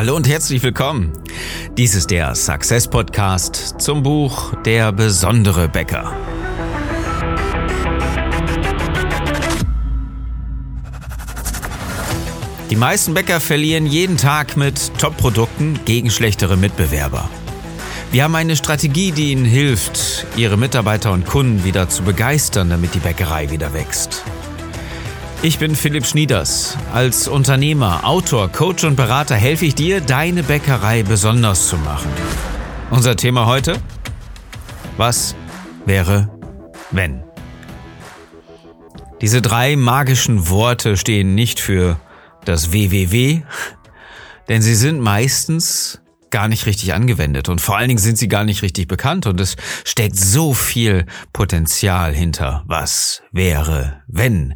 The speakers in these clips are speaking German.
Hallo und herzlich willkommen. Dies ist der Success Podcast zum Buch Der besondere Bäcker. Die meisten Bäcker verlieren jeden Tag mit Top-Produkten gegen schlechtere Mitbewerber. Wir haben eine Strategie, die Ihnen hilft, Ihre Mitarbeiter und Kunden wieder zu begeistern, damit die Bäckerei wieder wächst. Ich bin Philipp Schnieders. Als Unternehmer, Autor, Coach und Berater helfe ich dir, deine Bäckerei besonders zu machen. Unser Thema heute? Was wäre, wenn? Diese drei magischen Worte stehen nicht für das WWW, denn sie sind meistens gar nicht richtig angewendet und vor allen Dingen sind sie gar nicht richtig bekannt und es steckt so viel Potenzial hinter. Was wäre, wenn?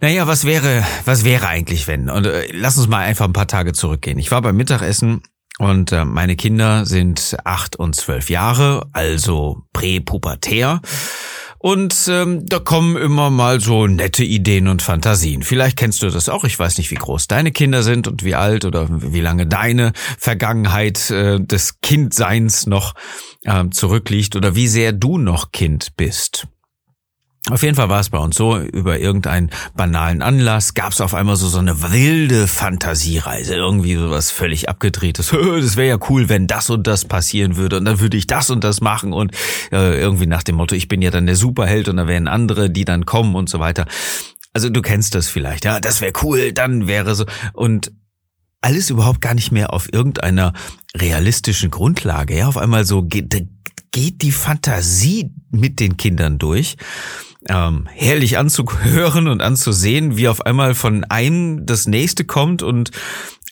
Naja, was wäre, was wäre eigentlich, wenn? Und äh, lass uns mal einfach ein paar Tage zurückgehen. Ich war beim Mittagessen und äh, meine Kinder sind acht und zwölf Jahre, also präpubertär. Und ähm, da kommen immer mal so nette Ideen und Fantasien. Vielleicht kennst du das auch. Ich weiß nicht, wie groß deine Kinder sind und wie alt oder wie lange deine Vergangenheit äh, des Kindseins noch äh, zurückliegt oder wie sehr du noch Kind bist. Auf jeden Fall war es bei uns so, über irgendeinen banalen Anlass gab es auf einmal so, so eine wilde Fantasiereise, irgendwie sowas völlig abgedrehtes. Das wäre ja cool, wenn das und das passieren würde und dann würde ich das und das machen und äh, irgendwie nach dem Motto, ich bin ja dann der Superheld und da wären andere, die dann kommen und so weiter. Also du kennst das vielleicht, ja, das wäre cool, dann wäre so und alles überhaupt gar nicht mehr auf irgendeiner realistischen Grundlage. Ja, auf einmal so geht, geht die Fantasie mit den Kindern durch ähm, herrlich anzuhören und anzusehen, wie auf einmal von einem das nächste kommt und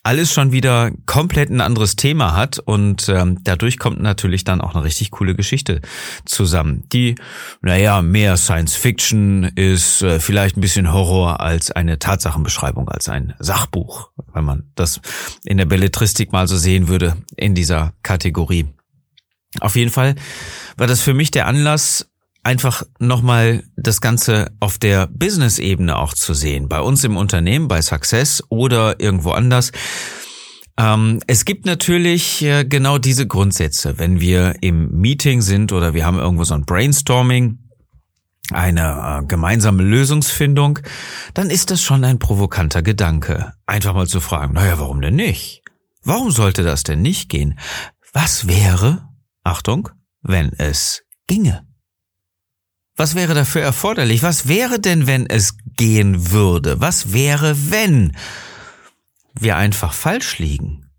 alles schon wieder komplett ein anderes Thema hat und ähm, dadurch kommt natürlich dann auch eine richtig coole Geschichte zusammen, die, naja, mehr Science Fiction ist, äh, vielleicht ein bisschen Horror als eine Tatsachenbeschreibung, als ein Sachbuch, wenn man das in der Belletristik mal so sehen würde, in dieser Kategorie. Auf jeden Fall war das für mich der Anlass, einfach nochmal das Ganze auf der Business-Ebene auch zu sehen. Bei uns im Unternehmen, bei Success oder irgendwo anders. Ähm, es gibt natürlich äh, genau diese Grundsätze. Wenn wir im Meeting sind oder wir haben irgendwo so ein Brainstorming, eine äh, gemeinsame Lösungsfindung, dann ist das schon ein provokanter Gedanke. Einfach mal zu fragen, naja, warum denn nicht? Warum sollte das denn nicht gehen? Was wäre, Achtung, wenn es ginge? Was wäre dafür erforderlich? Was wäre denn, wenn es gehen würde? Was wäre, wenn wir einfach falsch liegen?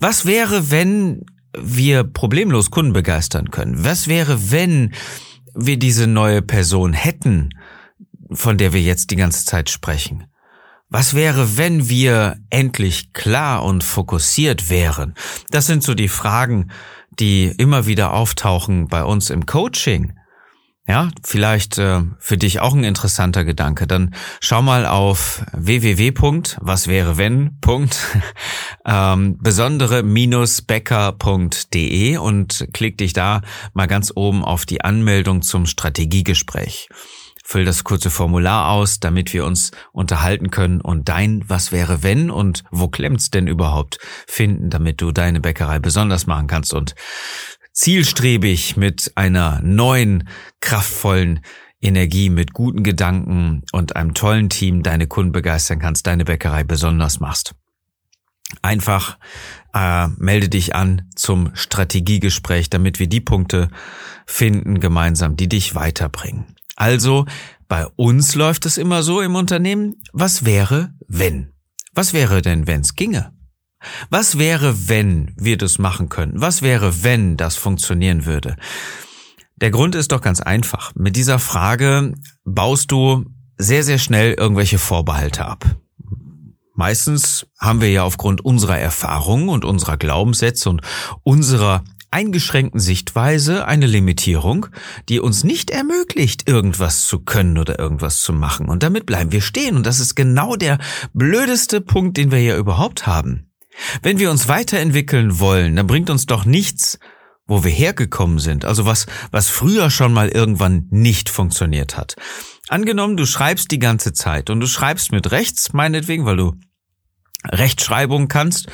Was wäre, wenn wir problemlos Kunden begeistern können? Was wäre, wenn wir diese neue Person hätten, von der wir jetzt die ganze Zeit sprechen? Was wäre, wenn wir endlich klar und fokussiert wären? Das sind so die Fragen, die immer wieder auftauchen bei uns im Coaching. Ja, vielleicht äh, für dich auch ein interessanter Gedanke. Dann schau mal auf www.was wäre wenn. ähm, besondere-becker.de und klick dich da mal ganz oben auf die Anmeldung zum Strategiegespräch. Füll das kurze Formular aus, damit wir uns unterhalten können und dein Was wäre wenn und wo klemmt's denn überhaupt finden, damit du deine Bäckerei besonders machen kannst und zielstrebig mit einer neuen, kraftvollen Energie, mit guten Gedanken und einem tollen Team deine Kunden begeistern kannst, deine Bäckerei besonders machst. Einfach äh, melde dich an zum Strategiegespräch, damit wir die Punkte finden gemeinsam, die dich weiterbringen. Also, bei uns läuft es immer so im Unternehmen, was wäre, wenn? Was wäre denn, wenn's ginge? Was wäre, wenn wir das machen könnten? Was wäre, wenn das funktionieren würde? Der Grund ist doch ganz einfach. Mit dieser Frage baust du sehr, sehr schnell irgendwelche Vorbehalte ab. Meistens haben wir ja aufgrund unserer Erfahrungen und unserer Glaubenssätze und unserer eingeschränkten Sichtweise eine Limitierung, die uns nicht ermöglicht, irgendwas zu können oder irgendwas zu machen. Und damit bleiben wir stehen. Und das ist genau der blödeste Punkt, den wir ja überhaupt haben. Wenn wir uns weiterentwickeln wollen, dann bringt uns doch nichts, wo wir hergekommen sind, also was, was früher schon mal irgendwann nicht funktioniert hat. Angenommen, du schreibst die ganze Zeit und du schreibst mit rechts, meinetwegen, weil du Rechtschreibung kannst.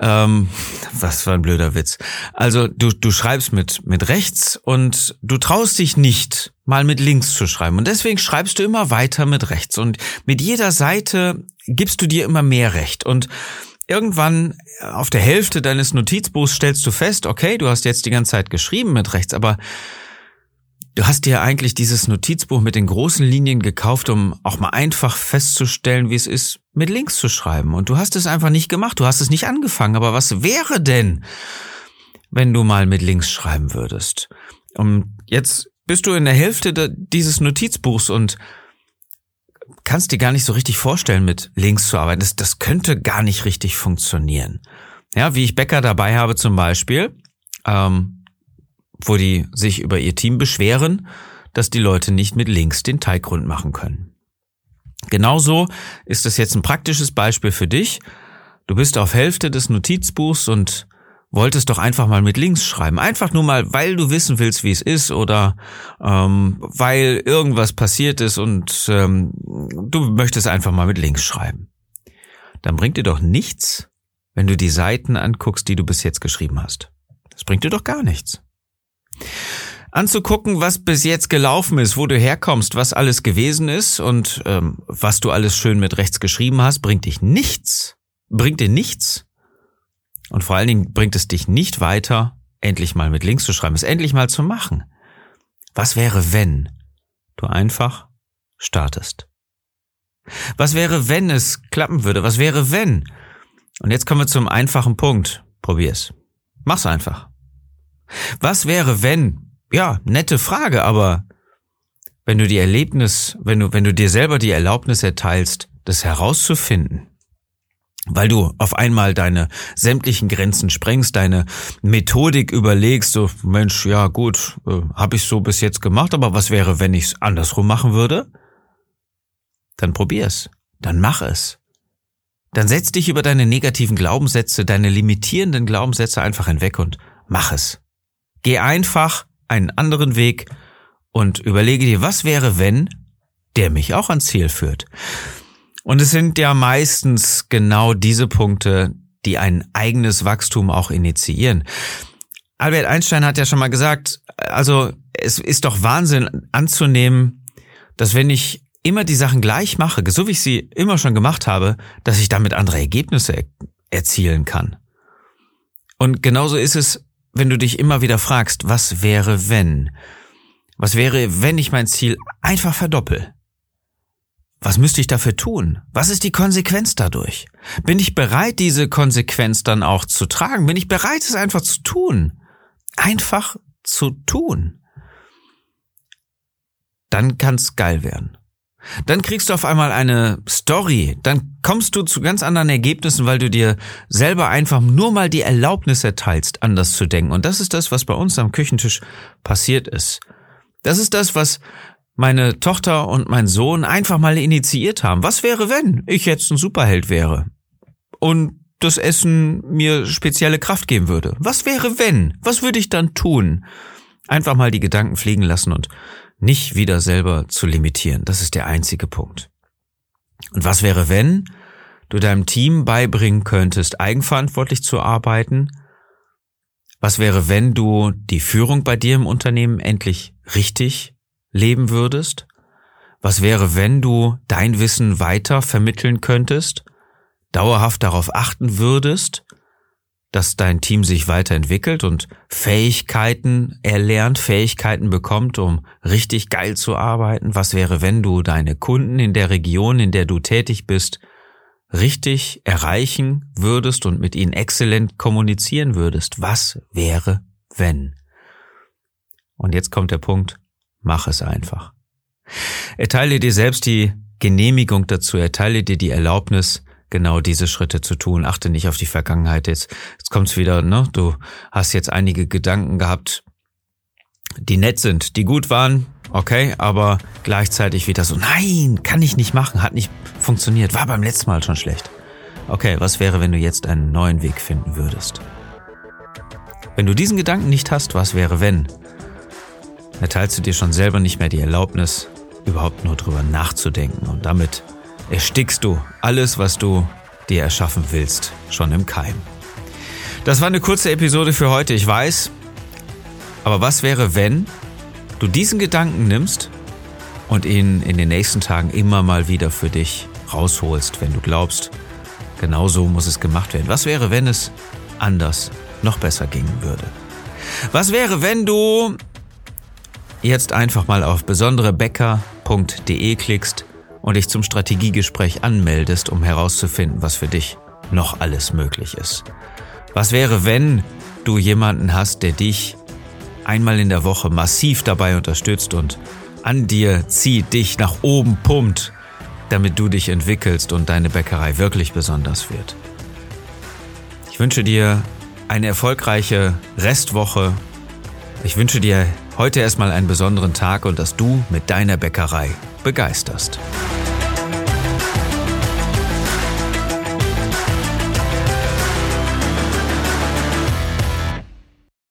Ähm, was für ein blöder Witz. Also du, du schreibst mit, mit rechts und du traust dich nicht, mal mit links zu schreiben. Und deswegen schreibst du immer weiter mit rechts. Und mit jeder Seite gibst du dir immer mehr Recht. Und irgendwann auf der Hälfte deines Notizbuchs stellst du fest, okay, du hast jetzt die ganze Zeit geschrieben mit rechts, aber Du hast dir eigentlich dieses Notizbuch mit den großen Linien gekauft, um auch mal einfach festzustellen, wie es ist, mit links zu schreiben. Und du hast es einfach nicht gemacht, du hast es nicht angefangen. Aber was wäre denn, wenn du mal mit links schreiben würdest? Und jetzt bist du in der Hälfte dieses Notizbuchs und kannst dir gar nicht so richtig vorstellen, mit links zu arbeiten. Das, das könnte gar nicht richtig funktionieren. Ja, wie ich Bäcker dabei habe zum Beispiel. Ähm, wo die sich über ihr Team beschweren, dass die Leute nicht mit links den Teigrund machen können. Genauso ist es jetzt ein praktisches Beispiel für dich. Du bist auf Hälfte des Notizbuchs und wolltest doch einfach mal mit links schreiben. Einfach nur mal, weil du wissen willst, wie es ist oder ähm, weil irgendwas passiert ist und ähm, du möchtest einfach mal mit links schreiben. Dann bringt dir doch nichts, wenn du die Seiten anguckst, die du bis jetzt geschrieben hast. Das bringt dir doch gar nichts. Anzugucken, was bis jetzt gelaufen ist, wo du herkommst, was alles gewesen ist und ähm, was du alles schön mit rechts geschrieben hast, bringt dich nichts. Bringt dir nichts. Und vor allen Dingen bringt es dich nicht weiter, endlich mal mit links zu schreiben, es endlich mal zu machen. Was wäre, wenn du einfach startest? Was wäre, wenn es klappen würde? Was wäre, wenn? Und jetzt kommen wir zum einfachen Punkt. Probier's. Mach's einfach. Was wäre, wenn? Ja, nette Frage, aber wenn du die Erlebnis, wenn du, wenn du dir selber die Erlaubnis erteilst, das herauszufinden, weil du auf einmal deine sämtlichen Grenzen sprengst, deine Methodik überlegst, so Mensch, ja gut, äh, habe ich so bis jetzt gemacht, aber was wäre, wenn ich es andersrum machen würde? Dann probier's, dann mach es. Dann setz dich über deine negativen Glaubenssätze, deine limitierenden Glaubenssätze einfach hinweg und mach es. Geh einfach einen anderen Weg und überlege dir, was wäre, wenn der mich auch ans Ziel führt. Und es sind ja meistens genau diese Punkte, die ein eigenes Wachstum auch initiieren. Albert Einstein hat ja schon mal gesagt, also es ist doch Wahnsinn anzunehmen, dass wenn ich immer die Sachen gleich mache, so wie ich sie immer schon gemacht habe, dass ich damit andere Ergebnisse erzielen kann. Und genauso ist es wenn du dich immer wieder fragst, was wäre wenn? Was wäre, wenn ich mein Ziel einfach verdoppel? Was müsste ich dafür tun? Was ist die Konsequenz dadurch? Bin ich bereit, diese Konsequenz dann auch zu tragen? Bin ich bereit, es einfach zu tun? Einfach zu tun. Dann kann's geil werden. Dann kriegst du auf einmal eine Story, dann kommst du zu ganz anderen Ergebnissen, weil du dir selber einfach nur mal die Erlaubnis erteilst, anders zu denken. Und das ist das, was bei uns am Küchentisch passiert ist. Das ist das, was meine Tochter und mein Sohn einfach mal initiiert haben. Was wäre, wenn ich jetzt ein Superheld wäre? Und das Essen mir spezielle Kraft geben würde. Was wäre, wenn? Was würde ich dann tun? Einfach mal die Gedanken fliegen lassen und nicht wieder selber zu limitieren. Das ist der einzige Punkt. Und was wäre, wenn du deinem Team beibringen könntest, eigenverantwortlich zu arbeiten? Was wäre, wenn du die Führung bei dir im Unternehmen endlich richtig leben würdest? Was wäre, wenn du dein Wissen weiter vermitteln könntest, dauerhaft darauf achten würdest, dass dein Team sich weiterentwickelt und Fähigkeiten erlernt, Fähigkeiten bekommt, um richtig geil zu arbeiten? Was wäre, wenn du deine Kunden in der Region, in der du tätig bist, richtig erreichen würdest und mit ihnen exzellent kommunizieren würdest? Was wäre, wenn? Und jetzt kommt der Punkt, mach es einfach. Erteile dir selbst die Genehmigung dazu, erteile dir die Erlaubnis, genau diese Schritte zu tun. Achte nicht auf die Vergangenheit. Jetzt, jetzt kommt's wieder, ne? Du hast jetzt einige Gedanken gehabt, die nett sind, die gut waren, okay, aber gleichzeitig wieder so, nein, kann ich nicht machen, hat nicht funktioniert, war beim letzten Mal schon schlecht. Okay, was wäre, wenn du jetzt einen neuen Weg finden würdest? Wenn du diesen Gedanken nicht hast, was wäre, wenn? Erteilst du dir schon selber nicht mehr die Erlaubnis, überhaupt nur drüber nachzudenken und damit erstickst du alles, was du dir erschaffen willst, schon im Keim. Das war eine kurze Episode für heute, ich weiß. Aber was wäre, wenn du diesen Gedanken nimmst und ihn in den nächsten Tagen immer mal wieder für dich rausholst, wenn du glaubst, genau so muss es gemacht werden. Was wäre, wenn es anders, noch besser gingen würde? Was wäre, wenn du jetzt einfach mal auf besonderebäcker.de klickst und dich zum Strategiegespräch anmeldest, um herauszufinden, was für dich noch alles möglich ist? Was wäre, wenn du jemanden hast, der dich einmal in der Woche massiv dabei unterstützt und an dir zieht, dich nach oben pumpt, damit du dich entwickelst und deine Bäckerei wirklich besonders wird? Ich wünsche dir eine erfolgreiche Restwoche. Ich wünsche dir heute erstmal einen besonderen Tag und dass du mit deiner Bäckerei begeisterst.